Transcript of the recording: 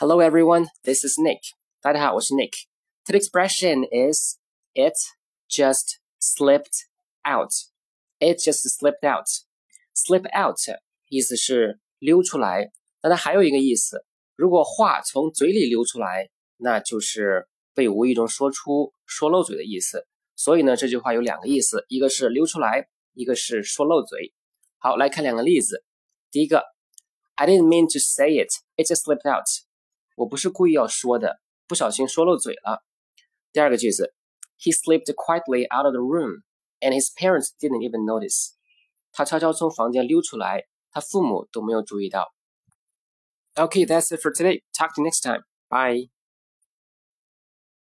Hello everyone, this is Nick. 大家好，我是 Nick. Today's expression is it just slipped out. It just slipped out. Slip out 意思是溜出来，那它还有一个意思，如果话从嘴里流出来，那就是被无意中说出、说漏嘴的意思。所以呢，这句话有两个意思，一个是溜出来，一个是说漏嘴。好，来看两个例子。第一个，I didn't mean to say it, it just slipped out。 我不是故意要说的，不小心说漏嘴了。第二个句子，He slipped quietly out of the room, and his parents didn't even notice。他悄悄从房间溜出来，他父母都没有注意到。Okay, that's it for today. Talk to you next time. Bye.